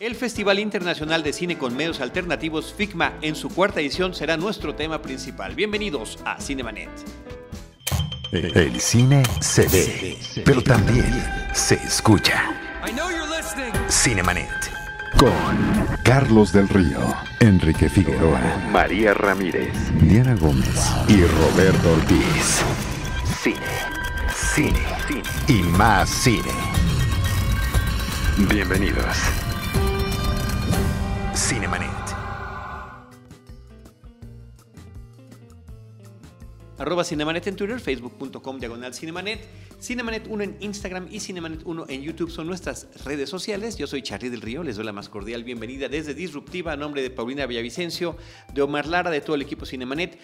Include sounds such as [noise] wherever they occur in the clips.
El Festival Internacional de Cine con Medios Alternativos FICMA en su cuarta edición será nuestro tema principal. Bienvenidos a Cinemanet. El cine se ve, pero también se escucha. Cinemanet. Con Carlos del Río, Enrique Figueroa, María Ramírez, Diana Gómez y Roberto Ortiz. Cine, cine, cine y más cine. Bienvenidos. Cinemanet. Arroba Cinemanet en Twitter, facebook.com diagonal Cinemanet, Cinemanet 1 en Instagram y Cinemanet 1 en YouTube son nuestras redes sociales. Yo soy Charlie del Río, les doy la más cordial bienvenida desde Disruptiva a nombre de Paulina Villavicencio, de Omar Lara, de todo el equipo Cinemanet,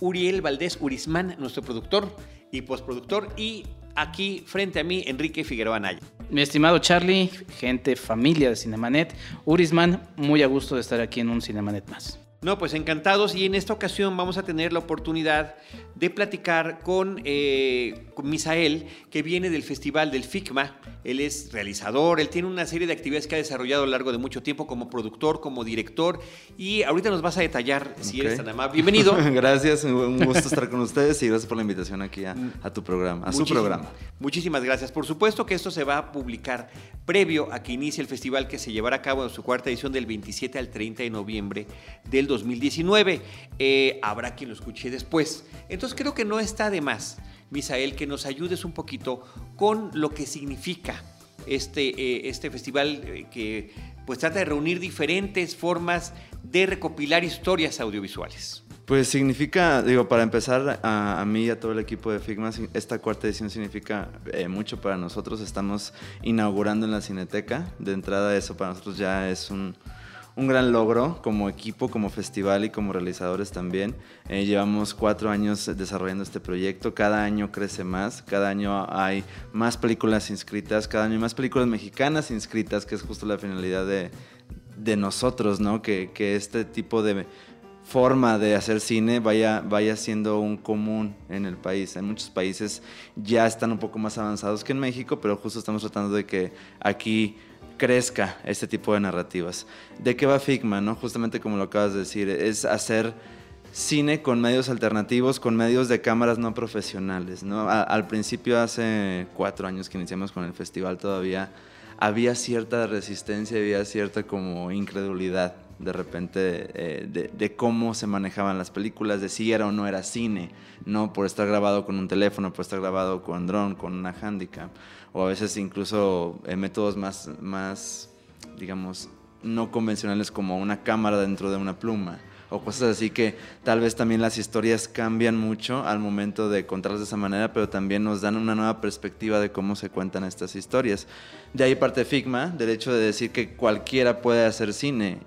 Uriel Valdés Urismán, nuestro productor y postproductor, y aquí frente a mí Enrique Figueroa Anaya. Mi estimado Charlie, gente, familia de Cinemanet, Urisman, muy a gusto de estar aquí en un Cinemanet más. No, pues encantados y en esta ocasión vamos a tener la oportunidad de platicar con, eh, con, Misael, que viene del Festival del FICMA. Él es realizador, él tiene una serie de actividades que ha desarrollado a lo largo de mucho tiempo como productor, como director y ahorita nos vas a detallar si eres tan amable. Bienvenido. [laughs] gracias, un gusto estar con ustedes y gracias por la invitación aquí a, a tu programa, a su programa. Muchísimas gracias. Por supuesto que esto se va a publicar previo a que inicie el festival que se llevará a cabo en su cuarta edición del 27 al 30 de noviembre del 2019. Eh, habrá quien lo escuche después. Entonces creo que no está de más, Misael, que nos ayudes un poquito con lo que significa este, eh, este festival eh, que pues trata de reunir diferentes formas de recopilar historias audiovisuales. Pues significa, digo, para empezar, a, mí y a todo el equipo de Figma, esta cuarta edición significa mucho para nosotros. Estamos inaugurando en la Cineteca. De entrada, eso para nosotros ya es un, un gran logro como equipo, como festival y como realizadores también. Eh, llevamos cuatro años desarrollando este proyecto, cada año crece más, cada año hay más películas inscritas, cada año hay más películas mexicanas inscritas, que es justo la finalidad de, de nosotros, ¿no? Que, que este tipo de forma de hacer cine vaya, vaya siendo un común en el país. En muchos países ya están un poco más avanzados que en México, pero justo estamos tratando de que aquí crezca este tipo de narrativas. ¿De qué va Figma? No? Justamente como lo acabas de decir, es hacer cine con medios alternativos, con medios de cámaras no profesionales. ¿no? al principio, hace cuatro años que iniciamos con el festival, todavía había cierta resistencia, había cierta como incredulidad de repente eh, de, cómo se manejaban las películas, de si era o no era cine, no por estar grabado con un teléfono, por estar grabado con dron, con una handicap, o a veces incluso eh, métodos más, más, digamos, no convencionales como una cámara dentro de una pluma. O cosas así que tal vez también las historias cambian mucho al momento de contarlas de esa manera, pero también nos dan una nueva perspectiva de cómo se cuentan estas historias. De ahí parte Figma, del hecho de decir que cualquiera puede hacer cine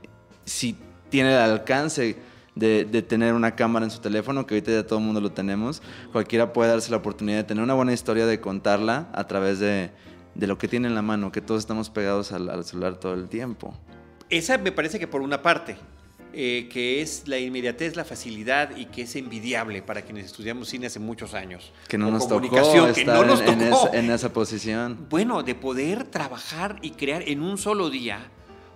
si tiene el alcance de, de, tener una cámara en su teléfono, que ahorita ya todo el mundo lo tenemos, cualquiera puede darse la oportunidad de tener una buena historia, de contarla a través de, de lo que tiene en la mano, que todos estamos pegados al, al, celular todo el tiempo. Esa me parece que por una parte, eh, que es la inmediatez, la facilidad y que es envidiable para quienes estudiamos cine hace muchos años. Que no nos tocó estar que no nos tocó. En esa posición. Bueno, de poder trabajar y crear en un solo día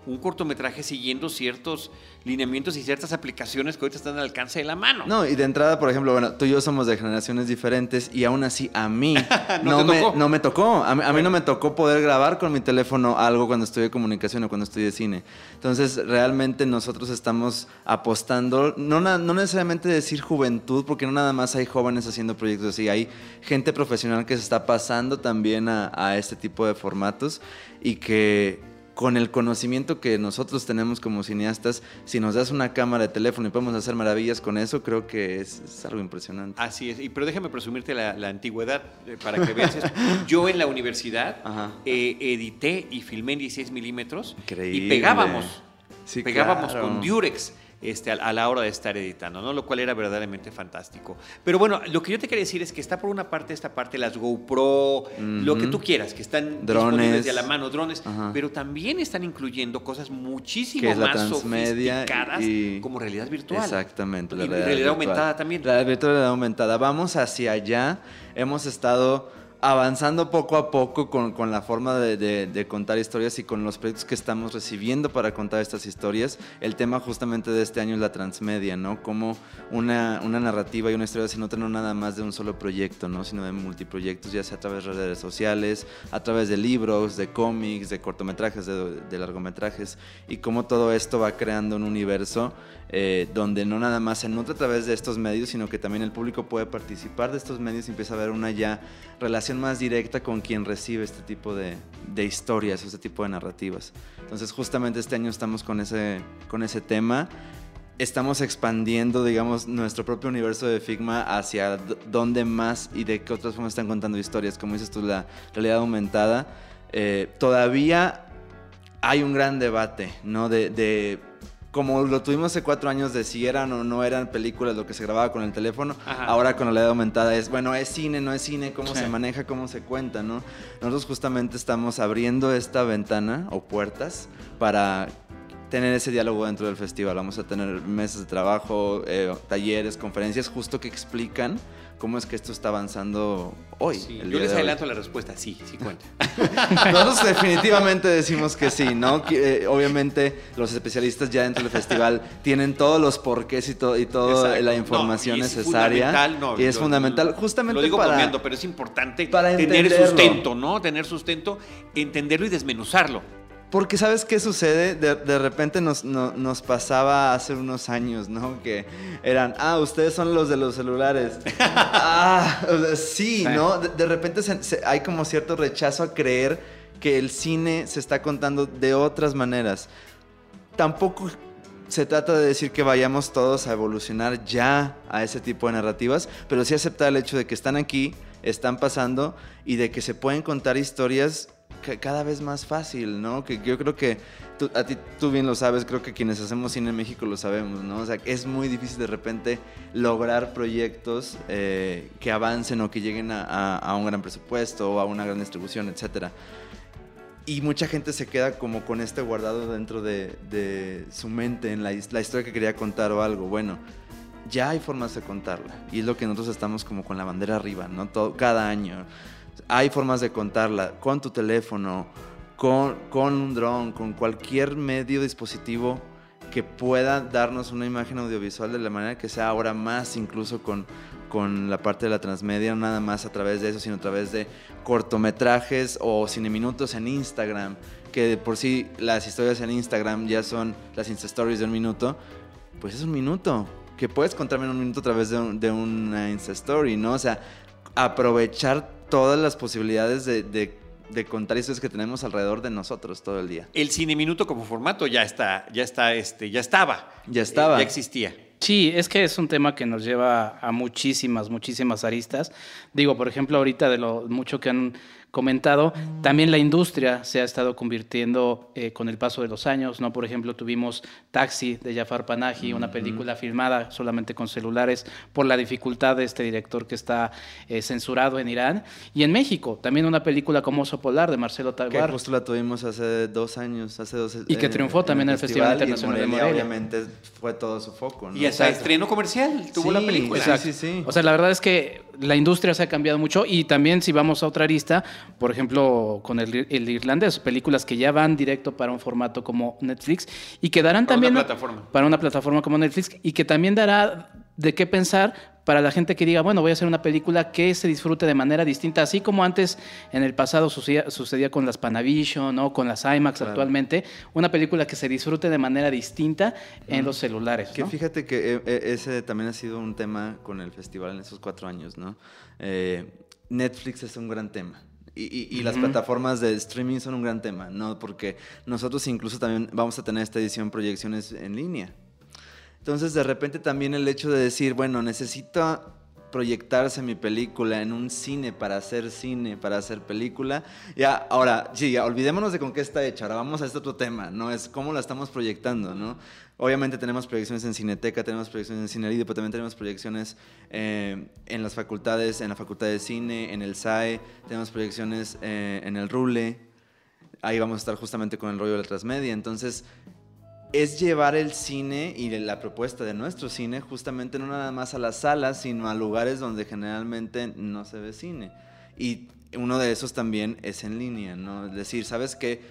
un cortometraje siguiendo ciertos lineamientos y ciertas aplicaciones que ahorita están al alcance de la mano. No, y de entrada, por ejemplo, bueno, tú y yo somos de generaciones diferentes y aún así a mí [laughs] no, no, me, tocó? no, me, tocó. A mí, a mí, no me tocó poder grabar con mi teléfono algo cuando estudié comunicación o cuando estudié cine. Entonces, realmente nosotros estamos apostando, no, no necesariamente decir juventud, porque no nada más hay jóvenes haciendo proyectos así, hay gente profesional que se está pasando también a, a este tipo de formatos y que con el conocimiento que nosotros tenemos como cineastas, si nos das una cámara de teléfono y podemos hacer maravillas con eso, creo que es, es algo impresionante. Así es, y, pero déjame presumirte la, la antigüedad eh, para que veas esto. [laughs] Yo en la universidad eh, edité y filmé en 16 milímetros y pegábamos, sí, pegábamos claro. con Durex este, a, la hora de estar editando, ¿no? Lo cual era verdaderamente fantástico. Pero bueno, lo que yo te quería decir es que está por una parte esta parte, las GoPro, uh -huh. lo que tú quieras, que están drones. disponibles de a la mano, drones, pero también están incluyendo cosas muchísimo más sofisticadas y... como realidad virtual. Exactamente. La y realidad, realidad aumentada también. La realidad aumentada. Vamos hacia allá. Hemos estado avanzando poco a poco con, la forma de, contar historias y con los proyectos que estamos recibiendo para contar estas historias. El tema justamente de este año es la transmedia, ¿no? Como una, narrativa y una historia se nota no nada más de un solo proyecto, ¿no? Sino de multiproyectos, ya sea a través de redes sociales, a través de libros, de cómics, de cortometrajes, de, largometrajes, y cómo todo esto va creando un universo eh, donde no nada más se nutre a través de estos medios, sino que también el público puede participar de estos medios y empieza a haber una ya relación más directa con quien recibe este tipo de, historias, este tipo de narrativas. Entonces justamente este año estamos con ese, con ese tema. Estamos expandiendo, digamos, nuestro propio universo de Figma hacia dónde más y de qué otras formas están contando historias. Como dices tú, la realidad aumentada. Eh, todavía hay un gran debate, ¿no? de como lo tuvimos hace cuatro años de si eran o no eran películas lo que se grababa con el teléfono, ahora con la realidad aumentada es, bueno, es cine, no es cine, cómo se maneja, cómo se cuenta, ¿no? Nosotros justamente estamos abriendo esta ventana o puertas para tener ese diálogo dentro del festival. Vamos a tener mesas de trabajo, eh, talleres, conferencias, justo que explican cómo es que esto está avanzando hoy. yo les adelanto la respuesta, sí, sí cuenta. [laughs] Nosotros definitivamente decimos que sí, ¿no? Eh, obviamente los especialistas ya dentro del festival tienen todos los porqués y, todo y toda la información necesaria. y es fundamental, justamente lo digo para... pero es importante para tener sustento, ¿no? Tener sustento, entenderlo y desmenuzarlo. Porque sabes qué sucede? De, repente nos, nos, pasaba hace unos años, ¿no? Que eran, ah, ustedes son los de los celulares. [laughs] ah, sí, ¿no? De, repente hay como cierto rechazo a creer que el cine se está contando de otras maneras. Tampoco se trata de decir que vayamos todos a evolucionar ya a ese tipo de narrativas, pero sí aceptar el hecho de que están aquí, están pasando y de que se pueden contar historias cada vez más fácil, ¿no? Que yo creo que tú, a ti tú bien lo sabes, creo que quienes hacemos cine en México lo sabemos, ¿no? O sea, es muy difícil de repente lograr proyectos eh, que avancen o que lleguen a, un gran presupuesto o a una gran distribución, etcétera. Y mucha gente se queda como con este guardado dentro de, su mente en la, historia que quería contar o algo. Bueno, ya hay formas de contarla. Y es lo que nosotros estamos como con la bandera arriba, ¿no? Todo, cada año hay formas de contarla con tu teléfono, con, con un dron, con cualquier medio dispositivo que pueda darnos una imagen audiovisual de la manera que sea ahora más, incluso con, con la parte de la transmedia, no nada más a través de eso, sino a través de cortometrajes o cineminutos en Instagram, que de por sí las historias en Instagram ya son las Insta Stories de un minuto, pues es un minuto, que puedes contarme en un minuto a través de, de una Insta Story, ¿no? O sea, aprovechar todas las posibilidades de, contar historias que tenemos alrededor de nosotros todo el día. El cine minuto como formato ya está, ya está, este, ya estaba. Ya estaba. ya existía. Sí, es que es un tema que nos lleva a muchísimas, muchísimas aristas. Digo, por ejemplo, ahorita de lo mucho que han comentado, también la industria se ha estado convirtiendo eh, con el paso de los años, ¿no? Por ejemplo, tuvimos Taxi de Jafar Panahi, una película filmada solamente con celulares por la dificultad de este director que está eh, censurado en Irán. Y en México, también una película como Oso Polar de Marcelo Talvar. Que justo la tuvimos hace dos años, hace dos Y que triunfó también en el Festival, Internacional de Morelia. Obviamente fue todo su foco, ¿no? Y hasta estreno comercial tuvo la película. Sí, sí, sí. O sea, la verdad es que la industria se ha cambiado mucho y también si vamos a otra arista, por ejemplo, con el, irlandés, películas que ya van directo para un formato como Netflix y que darán también para una plataforma como Netflix y que también dará de qué pensar para la gente que diga, bueno, voy a hacer una película que se disfrute de manera distinta, así como antes en el pasado sucedía, con las Panavision, o con las IMAX actualmente, una película que se disfrute de manera distinta en los celulares. Que fíjate que eh, eh, ese también ha sido un tema con el festival en esos cuatro años, ¿no? Eh, Netflix es un gran tema. Y, las plataformas de streaming son un gran tema, ¿no? Porque nosotros incluso también vamos a tener esta edición proyecciones en línea. Entonces, de repente también el hecho de decir, bueno, necesito proyectarse mi película en un cine para hacer cine, para hacer película. Ya, ahora, sí, olvidémonos de con qué está hecha. Ahora vamos a este otro tema, ¿no? Es cómo la estamos proyectando, ¿no? Obviamente tenemos proyecciones en Cineteca, tenemos proyecciones en Cine pero también tenemos proyecciones eh, en las facultades, en la Facultad de Cine, en el SAE, tenemos proyecciones eh, en el RULE. Ahí vamos a estar justamente con el rollo de la transmedia. Entonces, es llevar el cine y la propuesta de nuestro cine justamente no nada más a las salas, sino a lugares donde generalmente no se ve cine. Y uno de esos también es en línea, ¿no? Es decir, ¿sabes qué?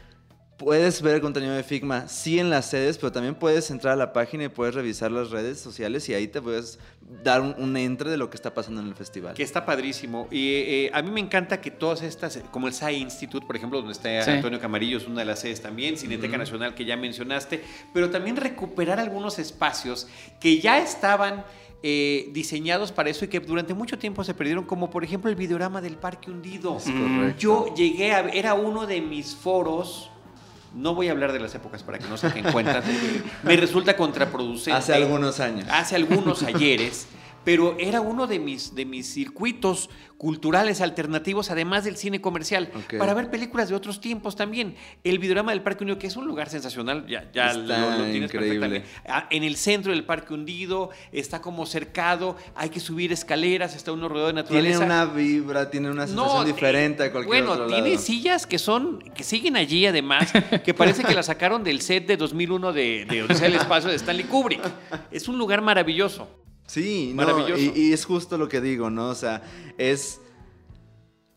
Puedes ver el contenido de Figma, sí en las sedes, pero también puedes entrar a la página y puedes revisar las redes sociales y ahí te puedes dar un, un entre de lo que está pasando en el festival. Que está padrísimo. Y eh, a mí me encanta que todas estas, como el SAI Institute, por ejemplo, donde está Sí. Antonio Camarillo, es una de las sedes también, Cineteca Nacional que ya mencionaste, pero también recuperar algunos espacios que ya estaban eh, diseñados para eso y que durante mucho tiempo se perdieron, como por ejemplo el videorama del Parque Hundido. Yo llegué a, era uno de mis foros. No voy a hablar de las épocas para que no saquen cuenta. Me resulta contraproducente. Hace algunos años. Hace algunos ayeres. Pero era uno de mis, de mis circuitos culturales alternativos, además del cine comercial, para ver películas de otros tiempos también. El videorama del Parque Hundido, que es un lugar sensacional, ya, ya lo, lo tienes increíble. perfectamente. Ah, En el centro del Parque Hundido, está como cercado, hay que subir escaleras, está uno rodeado de naturaleza. Tiene una vibra, tiene una sensación eh, diferente a cualquier bueno, otro tiene sillas que son, que siguen allí además, que parece que la sacaron del set de 2001 de, de Odisea del Espacio de Stanley Kubrick. Es un lugar maravilloso. Sí, no, Maravilloso. Y, y es justo lo que digo, ¿no? O sea, es.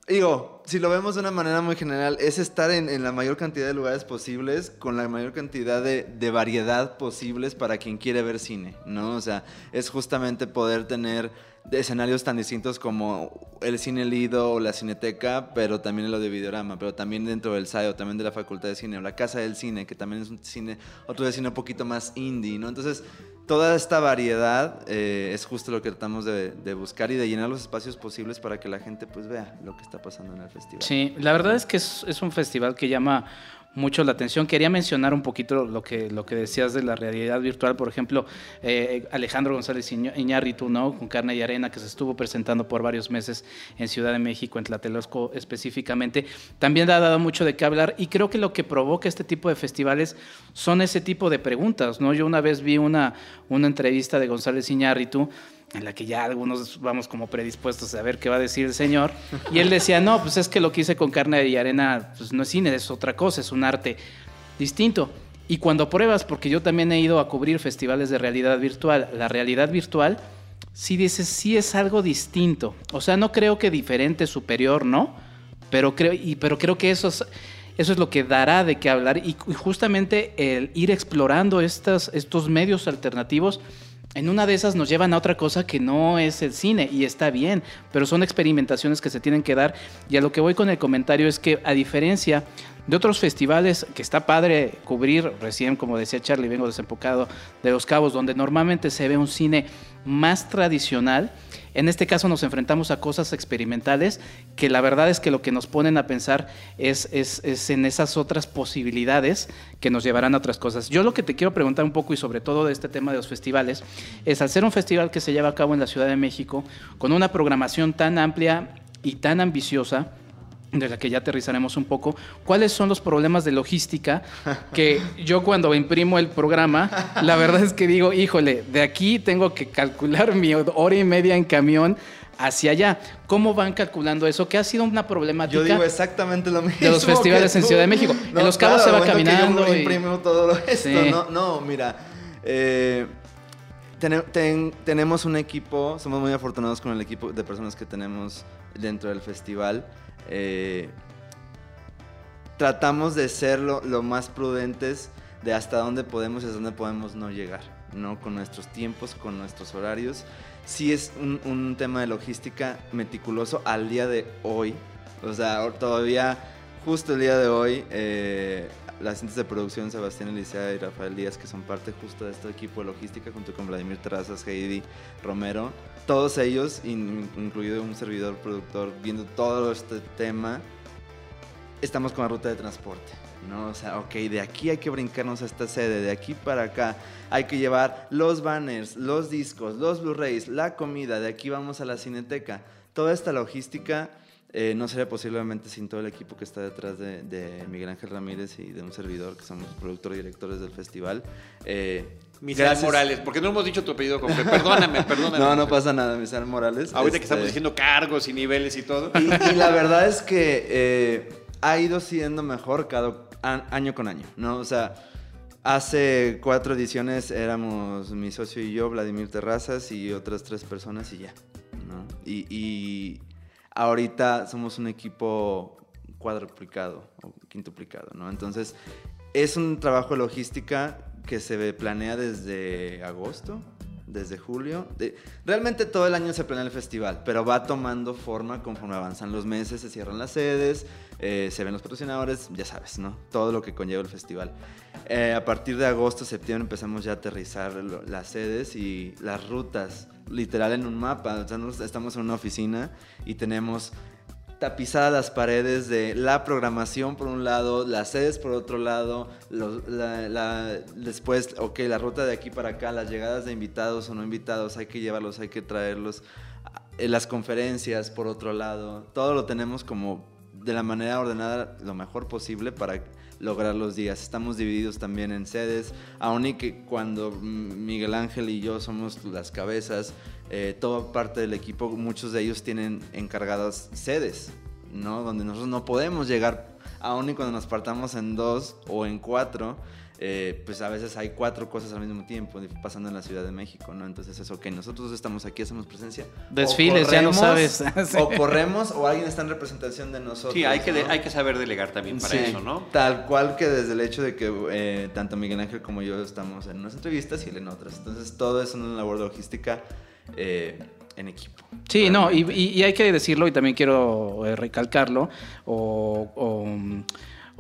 Digo, si lo vemos de una manera muy general, es estar en, en la mayor cantidad de lugares posibles, con la mayor cantidad de, de variedad posibles para quien quiere ver cine, ¿no? O sea, es justamente poder tener escenarios tan distintos como el cine Lido o la cineteca, pero también lo de videorama, pero también dentro del SAI o también de la Facultad de Cine o la Casa del Cine, que también es un cine, otro de cine un poquito más indie, ¿no? Entonces, toda esta variedad eh, es justo lo que tratamos de, buscar y de llenar los espacios posibles para que la gente pues vea lo que está pasando en el festival. Sí, la verdad es que es un festival que llama mucho la atención. Quería mencionar un poquito lo que, lo que decías de la realidad virtual. Por ejemplo, eh, Alejandro González Iñárritu, ¿no? Con Carne y Arena, que se estuvo presentando por varios meses en Ciudad de México, en Tlatelolco específicamente, también ha dado mucho de qué hablar y creo que lo que provoca este tipo de festivales son ese tipo de preguntas, ¿no? Yo una vez vi una, una entrevista de González Iñárritu en la que ya algunos vamos como predispuestos a ver qué va a decir el señor. Y él decía, no, pues es que lo que hice con carne y arena, pues no es cine, es otra cosa, es un arte distinto. Y cuando pruebas, porque yo también he ido a cubrir festivales de realidad virtual, la realidad virtual, sí dices, sí es algo distinto. O sea, no creo que diferente, superior, ¿no? Pero creo, pero creo que eso es, eso es lo que dará de qué hablar. Y, y justamente el ir explorando estas, estos medios alternativos en una de esas nos llevan a otra cosa que no es el cine y está bien, pero son experimentaciones que se tienen que dar. Y a lo que voy con el comentario es que a diferencia de otros festivales que está padre cubrir, recién como decía Charlie, vengo desempocado de Los Cabos, donde normalmente se ve un cine más tradicional, en este caso nos enfrentamos a cosas experimentales que la verdad es que lo que nos ponen a pensar es, es en esas otras posibilidades que nos llevarán a otras cosas. Yo lo que te quiero preguntar un poco y sobre todo de este tema de los festivales es al ser un festival que se lleva a cabo en la Ciudad de México con una programación tan amplia y tan ambiciosa, de la que ya aterrizaremos un poco, ¿cuáles son los problemas de logística que yo cuando imprimo el programa, la verdad es que digo, híjole, de aquí tengo que calcular mi hora y media en camión hacia allá. ¿Cómo van calculando eso? Que ha sido una problemática. Yo digo exactamente lo mismo. de los festivales en. Ciudad de México. En Los Cabos se va momento que caminando Yo y- todo [laughs] esto. Sí. No, no, mira. eh, tene- ten- tenemos un equipo, somos muy afortunados con el equipo de personas que tenemos dentro del festival. Eh, tratamos de ser lo, más prudentes de hasta dónde podemos y hasta dónde podemos no llegar, ¿no? Con nuestros tiempos, con nuestros horarios. Sí es un, un tema de logística meticuloso al día de hoy. O sea, todavía, justo el día de hoy, eh, las asistentes de producción, Sebastián Elisea y Rafael Díaz, que son parte justo de este equipo de logística, junto con Vladimir Terrazas, Heidi Romero, todos ellos, in- incluido un servidor productor, viendo todo este tema, estamos con la ruta de transporte. ¿no? O sea, ok, de aquí hay que brincarnos a esta sede, de aquí para acá hay que llevar los banners, los discos, los Blu-rays, la comida, de aquí vamos a la cineteca. Toda esta logística eh, no sería posiblemente sin todo el equipo que está detrás de, de Miguel Ángel Ramírez y de un servidor que somos productores y directores del festival. Eh, Morales, porque no hemos dicho tu apellido completo. Perdóname, [laughs] perdóname. No, no pasa nada, Misael Morales. Ahorita que estamos Este, diciendo cargos y niveles y todo. y, y la verdad es que eh, ha ido siendo mejor cada año con año, ¿no? O sea, hace cuatro ediciones éramos mi socio y yo, Vladimir Terrazas, y otras tres personas y ya, ¿no? Y, y ahorita somos un equipo cuadruplicado o quintuplicado, ¿no? Entonces, es un trabajo de logística que se planea desde agosto, desde julio. realmente todo el año se planea el festival, pero va tomando forma conforme avanzan los meses, se cierran las sedes, eh, se ven los patrocinadores, ya sabes, ¿no? Todo lo que conlleva el festival. Eh, a partir de agosto, septiembre empezamos ya a aterrizar las sedes y las rutas, literal en un mapa. estamos en una oficina y tenemos tapizadas las paredes de la programación por un lado, las sedes por otro lado, después, ok, la ruta de aquí para acá, las llegadas de invitados o no invitados, hay que llevarlos, hay que traerlos, eh, las conferencias por otro lado, todo lo tenemos como de la manera ordenada lo mejor posible para lograr los días. Estamos divididos también en sedes, aun y que cuando Miguel Ángel y yo somos las cabezas, eh, toda parte del equipo, muchos de ellos tienen encargadas sedes, ¿no? Donde nosotros no podemos llegar, aun y cuando nos partamos en dos o en cuatro, eh, pues a veces hay cuatro cosas al mismo tiempo pasando en la Ciudad de México, ¿no? Entonces eso, que nosotros estamos aquí, hacemos presencia. Desfiles, ya no sabes. [laughs] O corremos o alguien está en representación de nosotros. Sí, hay que, hay que saber delegar también para eso, ¿no? Tal cual que desde el hecho de que eh, tanto Miguel Ángel como yo estamos en unas entrevistas y él en otras. Entonces todo es una labor logística eh, en equipo. Sí, no, y, hay que decirlo y también quiero recalcarlo o o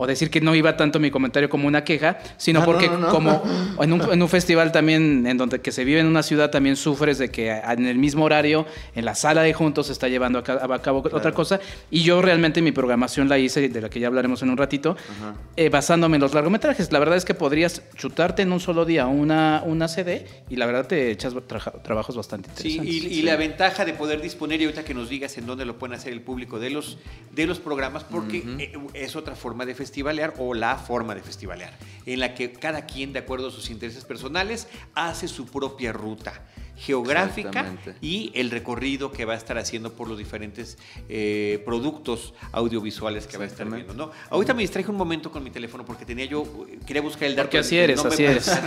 decir que no iba tanto mi comentario como una queja, sino porque como [laughs] en un, festival también en donde que se vive en una ciudad también sufres de que en el mismo horario en la sala de juntos se está llevando a cabo, otra cosa. Y yo realmente mi programación la hice de la que ya hablaremos en un ratito eh, basándome en los largometrajes. La verdad es que podrías chutarte en un solo día una, una CD y la verdad te echas trabajos bastante interesantes. Sí, y, la ventaja de poder disponer y ahorita que nos digas en dónde lo pueden hacer el público de los, de los programas porque eh, es otra forma de festivalear o la forma de festivalear, en la que cada quien, de acuerdo a sus intereses personales, hace su propia ruta geográfica y el recorrido que va a estar haciendo por los diferentes eh, productos audiovisuales que va a estar viendo. ¿no? Ahorita me distraje un momento con mi teléfono porque tenía yo, quería buscar el dato. Porque así eres, así eres. [laughs]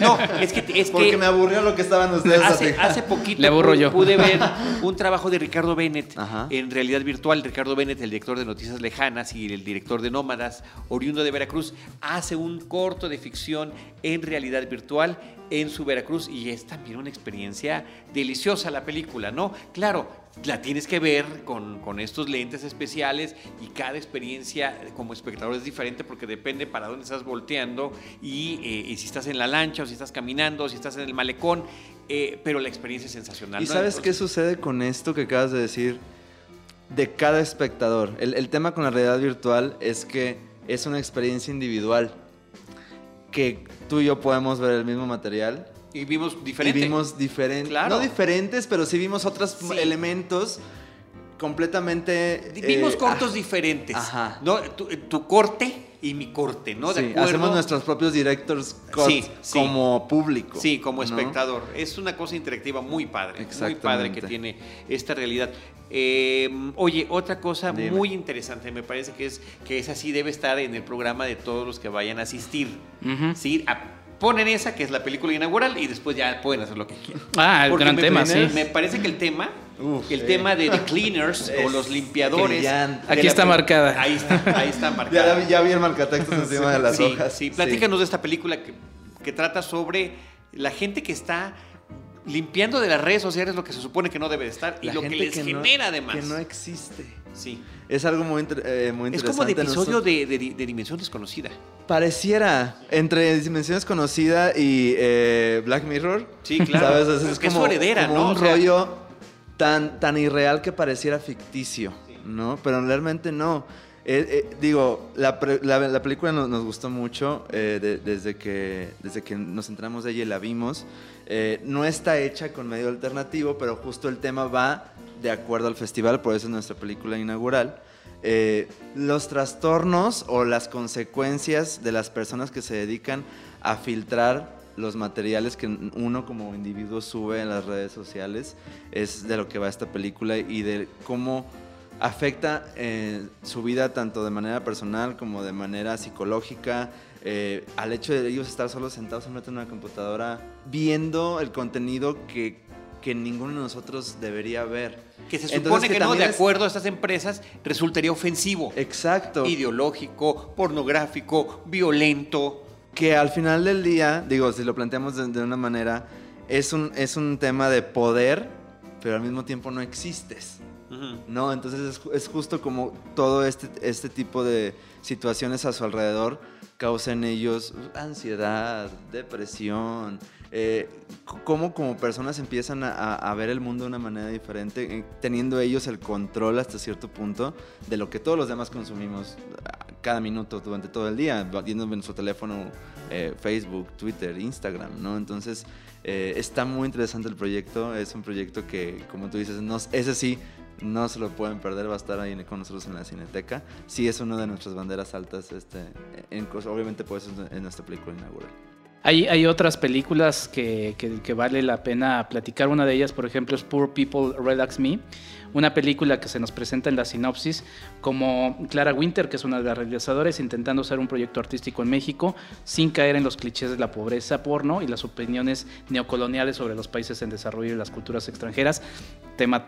No, es que... Es porque me aburrió lo que estaban ustedes hace, hace poquito Le aburro yo. pude ver [laughs] un trabajo de Ricardo Bennett en realidad virtual. Ricardo Bennett, el director de Noticias Lejanas y el director de Nómadas, oriundo de Veracruz, hace un corto de ficción en realidad virtual en su Veracruz y es también una experiencia deliciosa la película, ¿no? Claro, la tienes que ver con, estos lentes especiales y cada experiencia como espectador es diferente porque depende para dónde estás volteando y, eh, si estás en la lancha o si estás caminando o si estás en el malecón, eh, pero la experiencia es sensacional. ¿Y sabes qué sucede con esto que acabas de decir? De cada espectador. el tema con la realidad virtual es que es una experiencia individual que tú y yo podemos ver el mismo material. Y vimos diferentes. Y vimos diferentes. No diferentes, pero sí vimos otros elementos completamente. Vimos eh, cortos ah, diferentes. Ajá. ¿no? Tu, corte y mi corte, ¿no? De hacemos nuestros propios directors cuts como público. Sí, como espectador. Es una cosa interactiva muy padre. Muy padre que tiene esta realidad. Eh, oye, otra cosa muy interesante, me parece que es que esa sí debe estar en el programa de todos los que vayan a asistir. ¿sí? ponen esa, que es la película inaugural, y después ya pueden hacer lo que quieran. Ah, el gran tema, sí. Me parece que el tema, el tema de The Cleaners o los limpiadores. Aquí está marcada. Ahí está, ahí está [laughs] marcada. ya, vi el marcatexto [laughs] encima de las hojas. Sí, platícanos de esta película que, que trata sobre la gente que está limpiando de las redes sociales lo que se supone que no debe estar y lo que les genera además. Que no existe. Sí. Es algo muy, eh, muy interesante. Es como de episodio de, Dimensión Desconocida. Pareciera entre Dimensión Desconocida y eh, Black Mirror. Sí, claro. ¿Sabes? Es, como, heredera, un rollo tan, tan irreal que pareciera ficticio, ¿no? Pero realmente no. Eh, digo, la, película nos, gustó mucho desde, que, desde que nos entramos de ella y la vimos. Eh, no está hecha con medio alternativo, pero justo el tema va de acuerdo al festival, por eso es nuestra película inaugural. Eh, los trastornos o las consecuencias de las personas que se dedican a filtrar los materiales que uno como individuo sube en las redes sociales es de lo que va esta película y de cómo afecta eh, su vida tanto de manera personal como de manera psicológica, eh, al hecho de ellos estar solo sentados en una computadora viendo el contenido que, que ninguno de nosotros debería ver. Que se supone que, no, de acuerdo a estas empresas, resultaría ofensivo. Exacto. Ideológico, pornográfico, violento. Que al final del día, digo, si lo planteamos de, una manera, es un, es un tema de poder, pero al mismo tiempo no existes. ¿No? Entonces es, justo como todo este, este tipo de situaciones a su alrededor causan en ellos ansiedad, depresión, eh, cómo como personas empiezan a, ver el mundo de una manera diferente, eh, teniendo ellos el control hasta cierto punto de lo que todos los demás consumimos cada minuto durante todo el día, viendo en su teléfono eh, Facebook, Twitter, Instagram, ¿no? Entonces está muy interesante el proyecto, es un proyecto que, como tú dices, no, ese sí no se lo pueden perder, va a estar ahí con nosotros en la Cineteca. Sí es una de nuestras banderas altas, este, en, obviamente pues en nuestra película inaugural. Hay, otras películas que, vale la pena platicar. Una de ellas, por ejemplo, es Poor People Relax Me, una película que se nos presenta en la sinopsis como Clara Winter, que es una de las realizadoras, intentando hacer un proyecto artístico en México sin caer en los clichés de la pobreza porno y las opiniones neocoloniales sobre los países en desarrollo y las culturas extranjeras. Tema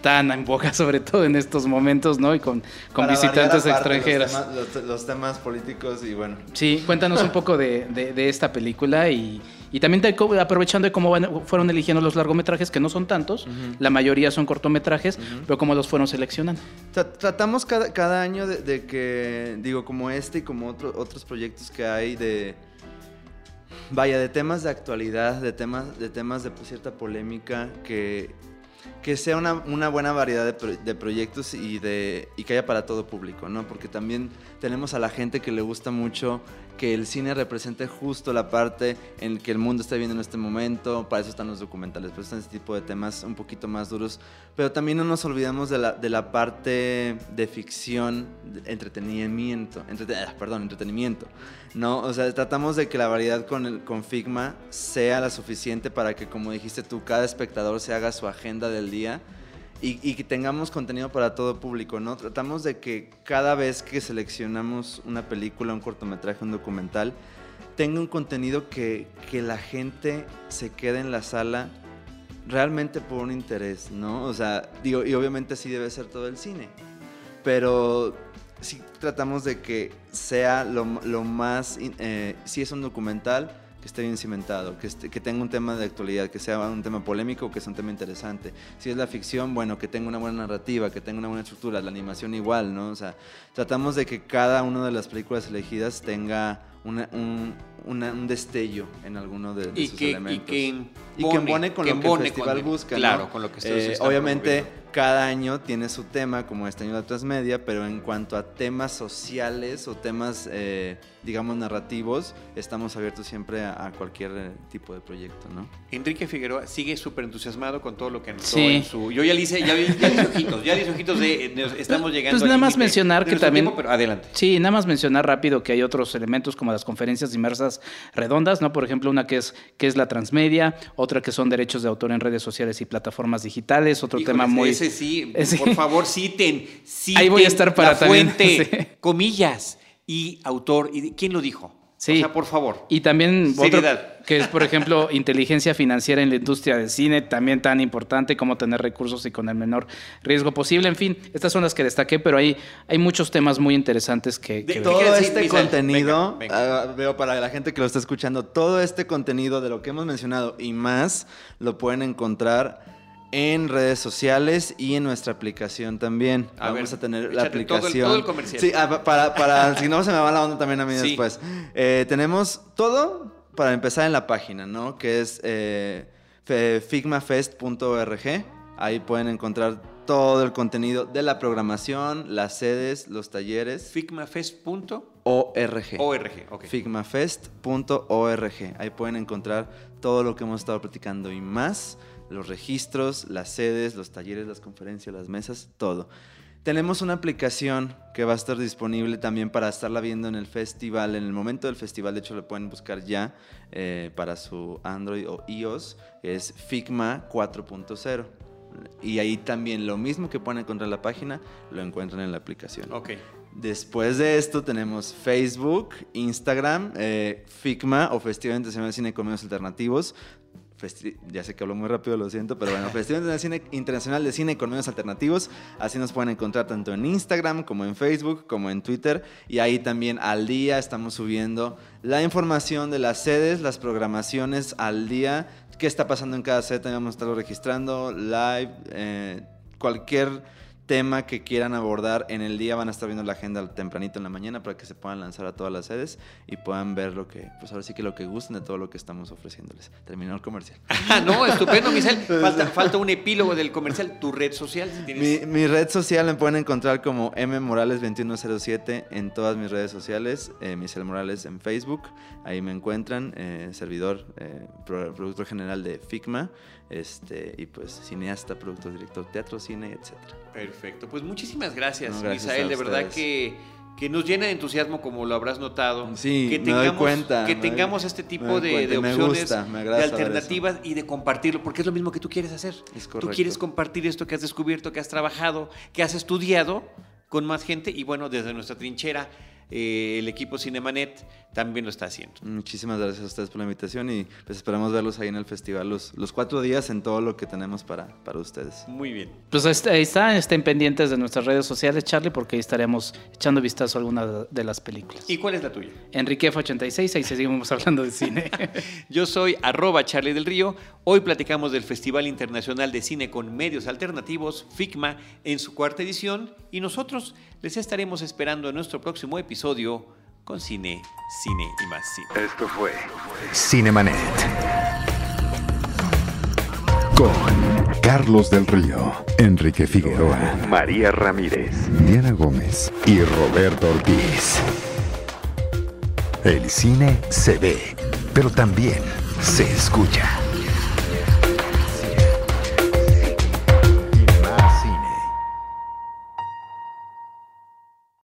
tan en boca, [laughs] sobre todo en estos momentos, ¿no? Y con, con visitantes extranjeras. Los temas, políticos y bueno. Sí, cuéntanos un [laughs] poco de, de, esta película y, y también aprovechando de cómo fueron eligiendo los largometrajes, que no son tantos, la mayoría son cortometrajes, pero cómo los fueron seleccionando. Tratamos cada, cada año de, de, que, digo, como este y como otro, otros proyectos que hay de vaya, de temas de actualidad, de temas, de temas de cierta polémica que, que sea una, una buena variedad de, de, proyectos y, de, y que haya para todo público, ¿no? Porque también tenemos a la gente que le gusta mucho que el cine represente justo la parte en que el mundo está viviendo en este momento, para eso están los documentales, para eso están este tipo de temas un poquito más duros, pero también no nos olvidamos de la, de la parte de ficción, entretenimiento, ah, perdón, entretenimiento, ¿no? O sea, tratamos de que la variedad con, el, con Figma sea la suficiente para que, como dijiste tú, cada espectador se haga su agenda del día y, que tengamos contenido para todo público, ¿no? Tratamos de que cada vez que seleccionamos una película, un cortometraje, un documental, tenga un contenido que, que la gente se quede en la sala realmente por un interés, ¿no? O sea, digo, y obviamente así debe ser todo el cine, pero sí tratamos de que sea lo, lo más, eh, si es un documental, que esté bien cimentado, que, que tenga un tema de actualidad, que sea un tema polémico, que sea un tema interesante. Si es la ficción, bueno, que tenga una buena narrativa, que tenga una buena estructura, la animación igual, ¿no? O sea, tratamos de que cada una de las películas elegidas tenga un, un, destello en alguno de, sus elementos. Y que embone, con lo que el festival busca. Claro, con lo que eh, Obviamente, cada año tiene su tema, como este año de Transmedia, pero en cuanto a temas sociales o temas, eh, digamos, narrativos, estamos abiertos siempre a, cualquier eh, tipo de proyecto, ¿no? Enrique Figueroa sigue súper entusiasmado con todo lo que anotó en su... Yo ya le hice, ya, ya le ojitos, ya le hice ojitos de... Estamos llegando... Pues nada más mencionar que también... pero adelante. Sí, nada más mencionar rápido que hay otros elementos como las conferencias inmersas redondas, ¿no? Por ejemplo, una que es, que es la transmedia, otra que son derechos de autor en redes sociales y plataformas digitales, otro tema muy... Ese sí, por favor, citen, citen Ahí voy a estar para la fuente, [laughs] comillas, y autor. ¿Y quién lo dijo? Sí. O sea, por favor. Y también otro, que es, por ejemplo, [laughs] inteligencia financiera en la industria del cine, también tan importante como tener recursos y con el menor riesgo posible. En fin, estas son las que destaqué, pero hay, hay muchos temas muy interesantes que... que todo este contenido, ah, veo para la gente que lo está escuchando, todo este contenido de lo que hemos mencionado y más lo pueden encontrar en redes sociales y en nuestra aplicación también. Vamos a tener la aplicación. Todo el, comercial. Sí, ah, para, para [laughs] si no se me va la onda también a mí después. Eh, tenemos todo para empezar en la página, ¿no? Que es eh, figmafest.org. Ahí pueden encontrar todo el contenido de la programación, las sedes, los talleres. Figmafest.org. ORG, ok. Figmafest.org. Ahí pueden encontrar todo lo que hemos estado platicando y más los registros, las sedes, los talleres, las conferencias, las mesas, todo. Tenemos una aplicación que va a estar disponible también para estarla viendo en el festival, en el momento del festival, de hecho lo pueden buscar ya eh, para su Android o iOS, es Figma 4.0. Y ahí también lo mismo que pueden encontrar en la página, lo encuentran en la aplicación. Ok. Después de esto tenemos Facebook, Instagram, eh, Figma o Festival Internacional de Cine y Comedios Alternativos. Ya sé que hablo muy rápido, lo siento, pero bueno, [laughs] Festival Internacional de Cine con Medios Alternativos. Así nos pueden encontrar tanto en Instagram como en Facebook, como en Twitter. Y ahí también al día estamos subiendo la información de las sedes, las programaciones al día, qué está pasando en cada sede, también vamos a estarlo registrando, live, eh, cualquier tema que quieran abordar en el día van a estar viendo la agenda tempranito en la mañana para que se puedan lanzar a todas las sedes y puedan ver lo que, pues ahora sí que lo que gusten de todo lo que estamos ofreciéndoles. Terminó el comercial. no, estupendo, Michel. [laughs] Falta, un epílogo del comercial. ¿Tu red social? mi, red social me pueden encontrar como M Morales 2107 en todas mis redes sociales. Eh, Michel Morales en Facebook. Ahí me encuentran. Eh, servidor, eh, productor general de Figma. Este, y pues cineasta, productor, director, teatro, cine, etcétera. Perfecto, pues muchísimas gracias, Misael, de verdad que, que, nos llena de entusiasmo como lo habrás notado. Sí, que tengamos, cuenta, que tengamos este tipo de, opciones, de alternativas y de compartirlo, porque es lo mismo que tú quieres hacer. tú quieres compartir esto que has descubierto, que has trabajado, que has estudiado con más gente y bueno, desde nuestra trinchera eh, el equipo Cinemanet también lo está haciendo. Muchísimas gracias a ustedes por la invitación y pues esperamos verlos ahí en el festival los, los cuatro días en todo lo que tenemos para, para ustedes. Muy bien. Pues ahí está, estén pendientes de nuestras redes sociales, Charlie, porque ahí estaremos echando vistazo a alguna de las películas. ¿Y cuál es la tuya? Enriquef86, ahí seguimos [laughs] hablando de cine. [laughs] Yo soy arroba Charlie del Río. Hoy platicamos del Festival Internacional de Cine con Medios Alternativos, FICMA, en su cuarta edición y nosotros les estaremos esperando en nuestro próximo episodio con cine, cine y más cine. Esto fue Cinemanet. Con Carlos del Río, Enrique Figueroa, María Ramírez, Diana Gómez y Roberto Ortiz. El cine se ve, pero también se escucha.